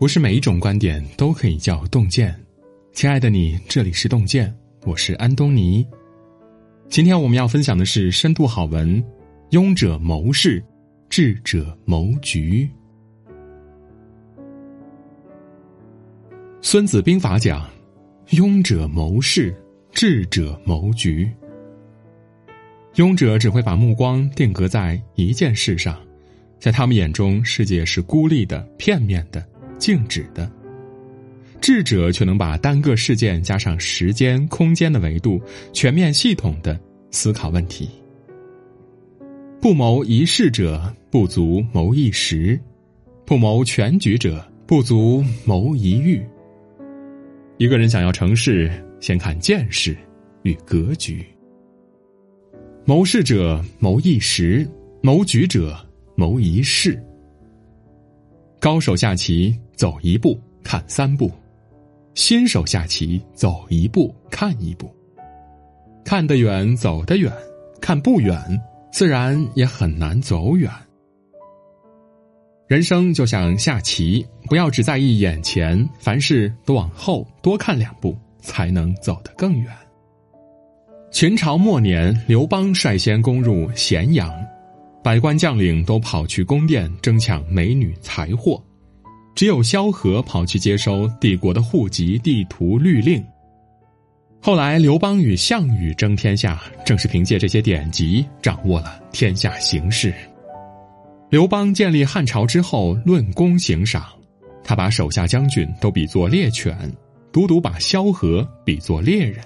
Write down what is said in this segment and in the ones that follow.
不是每一种观点都可以叫洞见。亲爱的你，这里是洞见，我是安东尼。今天我们要分享的是深度好文：庸者谋事，智者谋局。孙子兵法讲：庸者谋事，智者谋局。庸者只会把目光定格在一件事上，在他们眼中，世界是孤立的、片面的。静止的，智者却能把单个事件加上时间、空间的维度，全面系统的思考问题。不谋一事者，不足谋一时；不谋全局者，不足谋一域。一个人想要成事，先看见识与格局。谋事者谋一时，谋局者谋一世。高手下棋。走一步看三步，新手下棋走一步看一步，看得远走得远，看不远自然也很难走远。人生就像下棋，不要只在意眼前，凡事都往后多看两步，才能走得更远。秦朝末年，刘邦率先攻入咸阳，百官将领都跑去宫殿争抢美女财货。只有萧何跑去接收帝国的户籍、地图、律令。后来刘邦与项羽争天下，正是凭借这些典籍掌握了天下形势。刘邦建立汉朝之后，论功行赏，他把手下将军都比作猎犬，独独把萧何比作猎人。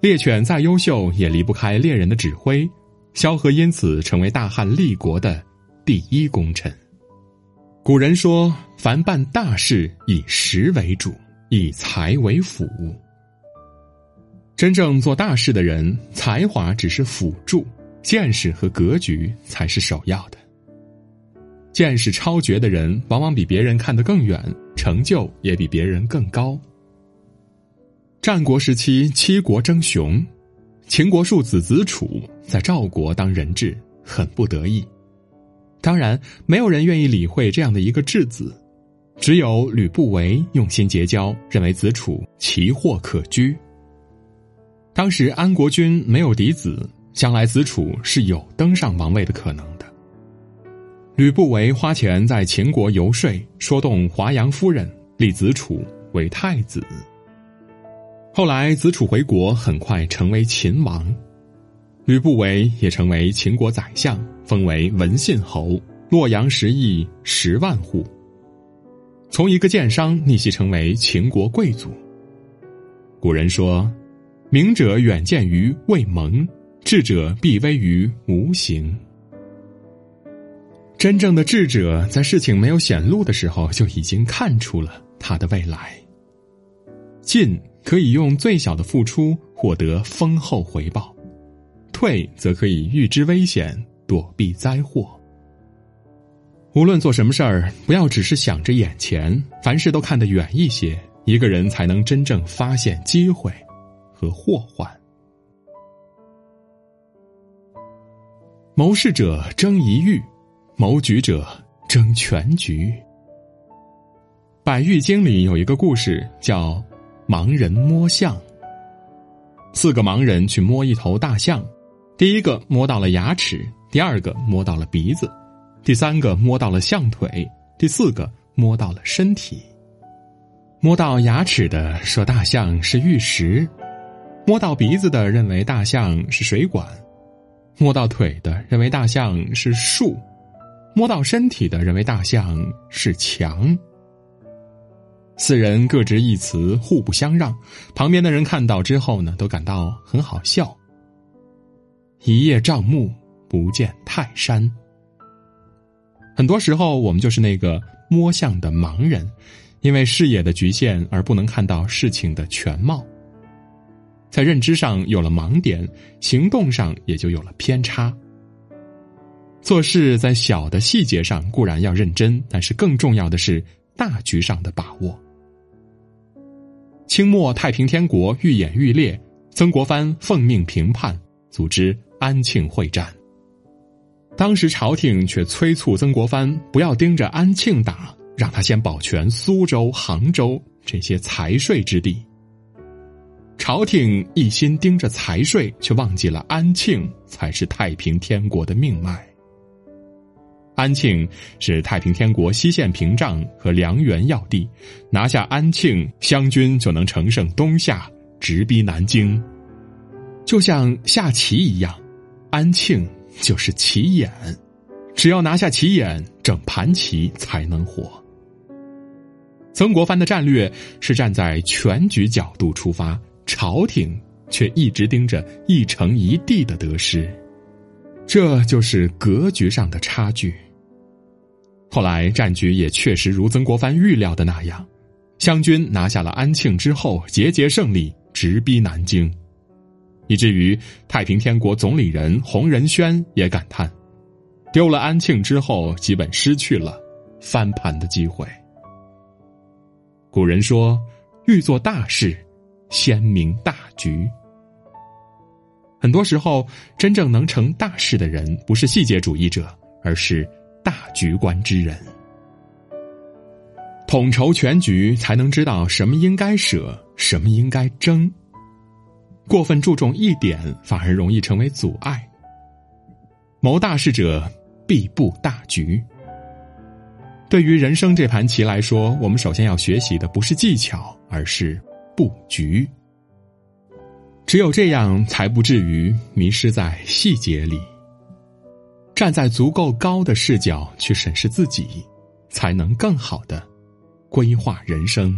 猎犬再优秀，也离不开猎人的指挥，萧何因此成为大汉立国的第一功臣。古人说：“凡办大事，以实为主，以才为辅。”真正做大事的人，才华只是辅助，见识和格局才是首要的。见识超绝的人，往往比别人看得更远，成就也比别人更高。战国时期，七国争雄，秦国庶子子楚在赵国当人质，很不得意。当然，没有人愿意理会这样的一个质子，只有吕不韦用心结交，认为子楚奇货可居。当时安国君没有嫡子，将来子楚是有登上王位的可能的。吕不韦花钱在秦国游说，说动华阳夫人立子楚为太子。后来子楚回国，很快成为秦王。吕不韦也成为秦国宰相，封为文信侯，洛阳十邑十万户。从一个奸商逆袭成为秦国贵族。古人说：“明者远见于未萌，智者必危于无形。”真正的智者，在事情没有显露的时候，就已经看出了他的未来。晋可以用最小的付出获得丰厚回报。退则可以预知危险，躲避灾祸。无论做什么事儿，不要只是想着眼前，凡事都看得远一些，一个人才能真正发现机会和祸患。谋事者争一域，谋局者争全局。《百喻经》里有一个故事，叫“盲人摸象”。四个盲人去摸一头大象。第一个摸到了牙齿，第二个摸到了鼻子，第三个摸到了象腿，第四个摸到了身体。摸到牙齿的说大象是玉石，摸到鼻子的认为大象是水管，摸到腿的认为大象是树，摸到身体的认为大象是墙。四人各执一词，互不相让。旁边的人看到之后呢，都感到很好笑。一叶障目，不见泰山。很多时候，我们就是那个摸象的盲人，因为视野的局限而不能看到事情的全貌。在认知上有了盲点，行动上也就有了偏差。做事在小的细节上固然要认真，但是更重要的是大局上的把握。清末太平天国愈演愈烈，曾国藩奉命平叛，组织。安庆会战，当时朝廷却催促曾国藩不要盯着安庆打，让他先保全苏州、杭州这些财税之地。朝廷一心盯着财税，却忘记了安庆才是太平天国的命脉。安庆是太平天国西线屏障和粮源要地，拿下安庆，湘军就能乘胜东下，直逼南京。就像下棋一样，安庆就是棋眼，只要拿下棋眼，整盘棋才能活。曾国藩的战略是站在全局角度出发，朝廷却一直盯着一城一地的得失，这就是格局上的差距。后来战局也确实如曾国藩预料的那样，湘军拿下了安庆之后，节节胜利，直逼南京，以至于太平天国总理人洪仁轩也感叹：丢了安庆之后，基本失去了翻盘的机会。古人说：“欲做大事，先明大局。”很多时候，真正能成大事的人，不是细节主义者，而是。大局观之人，统筹全局，才能知道什么应该舍，什么应该争。过分注重一点，反而容易成为阻碍。谋大事者必布大局。对于人生这盘棋来说，我们首先要学习的不是技巧，而是布局。只有这样，才不至于迷失在细节里。站在足够高的视角去审视自己，才能更好的规划人生。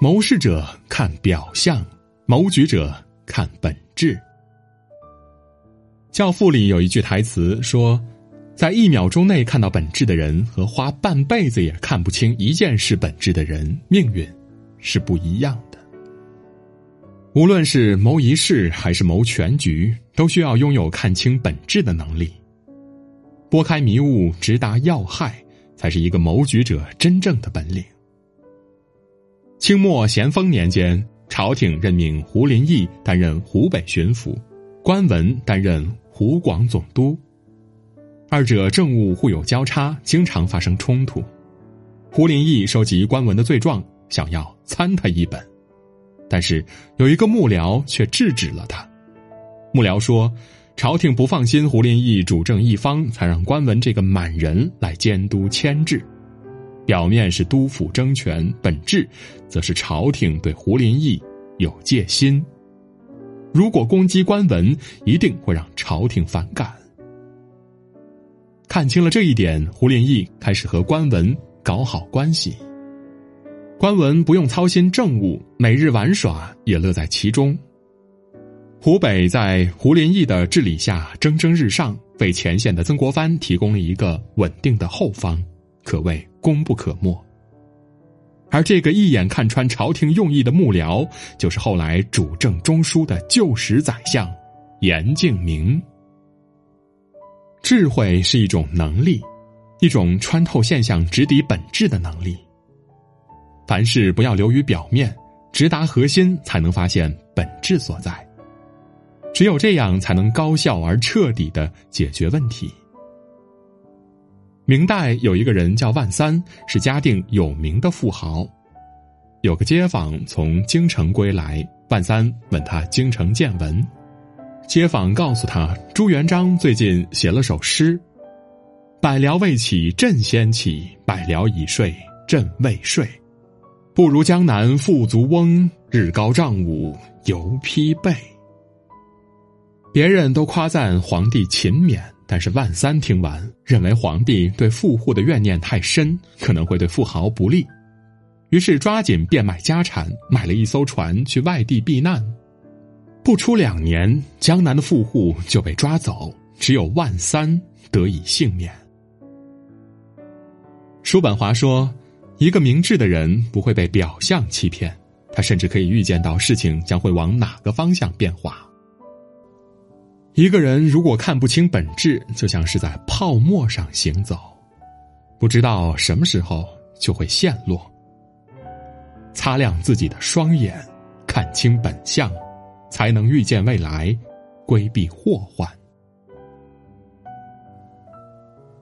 谋事者看表象，谋局者看本质。《教父》里有一句台词说：“在一秒钟内看到本质的人，和花半辈子也看不清一件事本质的人，命运是不一样的。”无论是谋一事还是谋全局，都需要拥有看清本质的能力。拨开迷雾，直达要害，才是一个谋局者真正的本领。清末咸丰年间，朝廷任命胡林翼担任湖北巡抚，关文担任湖广总督，二者政务互有交叉，经常发生冲突。胡林翼收集关文的罪状，想要参他一本。但是有一个幕僚却制止了他。幕僚说：“朝廷不放心胡林翼主政一方，才让关文这个满人来监督牵制。表面是督府争权，本质则是朝廷对胡林翼有戒心。如果攻击关文，一定会让朝廷反感。看清了这一点，胡林翼开始和关文搞好关系。”官文不用操心政务，每日玩耍也乐在其中。湖北在胡林翼的治理下蒸蒸日上，为前线的曾国藩提供了一个稳定的后方，可谓功不可没。而这个一眼看穿朝廷用意的幕僚，就是后来主政中枢的旧时宰相严敬明。智慧是一种能力，一种穿透现象、直抵本质的能力。凡事不要流于表面，直达核心，才能发现本质所在。只有这样，才能高效而彻底的解决问题。明代有一个人叫万三，是嘉定有名的富豪。有个街坊从京城归来，万三问他京城见闻。街坊告诉他，朱元璋最近写了首诗：“百僚未起，朕先起；百僚已睡，朕未睡。”不如江南富足翁，日高丈午犹披被。别人都夸赞皇帝勤勉，但是万三听完，认为皇帝对富户的怨念太深，可能会对富豪不利，于是抓紧变卖家产，买了一艘船去外地避难。不出两年，江南的富户就被抓走，只有万三得以幸免。叔本华说。一个明智的人不会被表象欺骗，他甚至可以预见到事情将会往哪个方向变化。一个人如果看不清本质，就像是在泡沫上行走，不知道什么时候就会陷落。擦亮自己的双眼，看清本相，才能预见未来，规避祸患。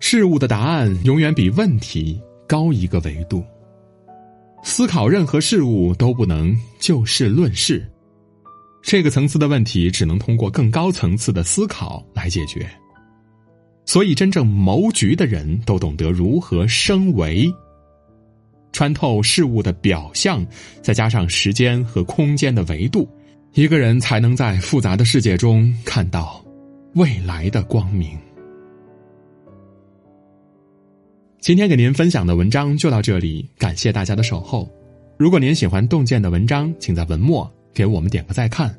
事物的答案永远比问题高一个维度。思考任何事物都不能就事论事，这个层次的问题只能通过更高层次的思考来解决。所以，真正谋局的人都懂得如何升维，穿透事物的表象，再加上时间和空间的维度，一个人才能在复杂的世界中看到未来的光明。今天给您分享的文章就到这里，感谢大家的守候。如果您喜欢洞见的文章，请在文末给我们点个再看。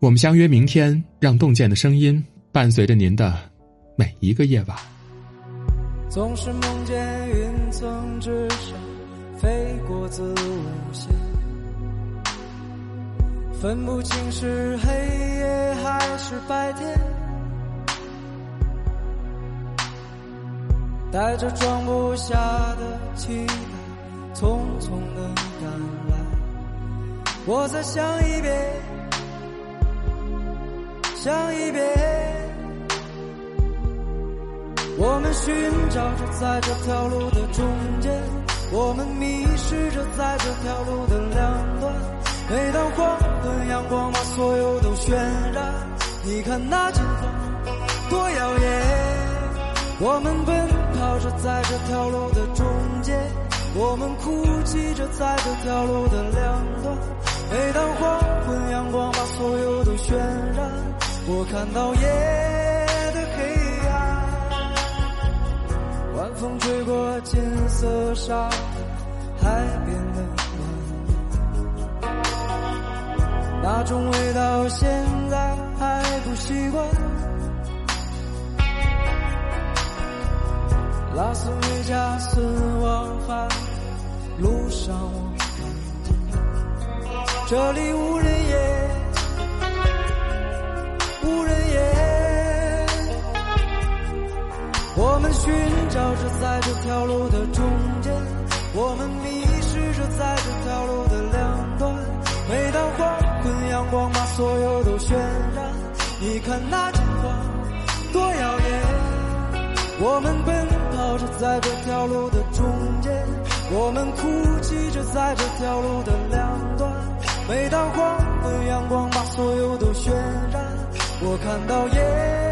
我们相约明天，让洞见的声音伴随着您的每一个夜晚。总是梦见云层之上飞过子午线，分不清是黑夜还是白天。带着装不下的期待，匆匆的赶来。我再想一遍，想一遍。我们寻找着在这条路的中间，我们迷失着在这条路的两端。每当黄昏，阳光把所有都渲染。你看那前方，多耀眼。我们奔跑着在这条路的中间，我们哭泣着在这条路的两端。每当黄昏，阳光把所有都渲染，我看到夜的黑暗。晚风吹过金色沙滩，海边的暖，那种味道现在还不习惯。拉斯维加斯往返路上，我看见这里无人烟，无人烟。我们寻找着在这条路的中间，我们迷失着在这条路的两端。每当黄昏，阳光把所有都渲染，你看那金黄多耀眼。我们奔跑着在这条路的中间，我们哭泣着在这条路的两端。每当黄昏，阳光把所有都渲染，我看到夜。